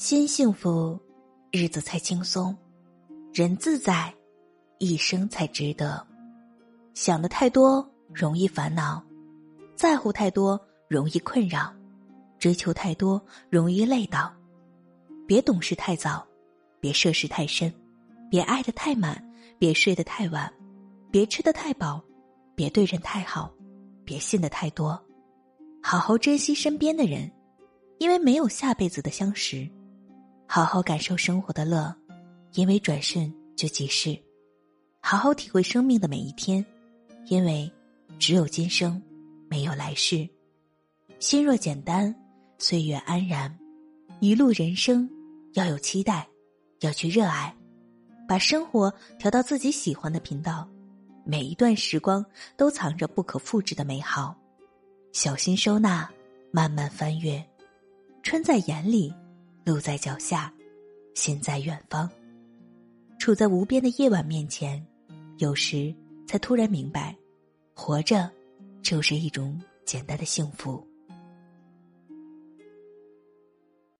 心幸福，日子才轻松；人自在，一生才值得。想的太多容易烦恼，在乎太多容易困扰，追求太多容易累倒。别懂事太早，别涉世太深，别爱的太满，别睡得太晚，别吃的太饱，别对人太好，别信的太多。好好珍惜身边的人，因为没有下辈子的相识。好好感受生活的乐，因为转瞬就即逝；好好体会生命的每一天，因为只有今生，没有来世。心若简单，岁月安然。一路人生要有期待，要去热爱，把生活调到自己喜欢的频道。每一段时光都藏着不可复制的美好，小心收纳，慢慢翻阅。春在眼里。路在脚下，心在远方。处在无边的夜晚面前，有时才突然明白，活着就是一种简单的幸福。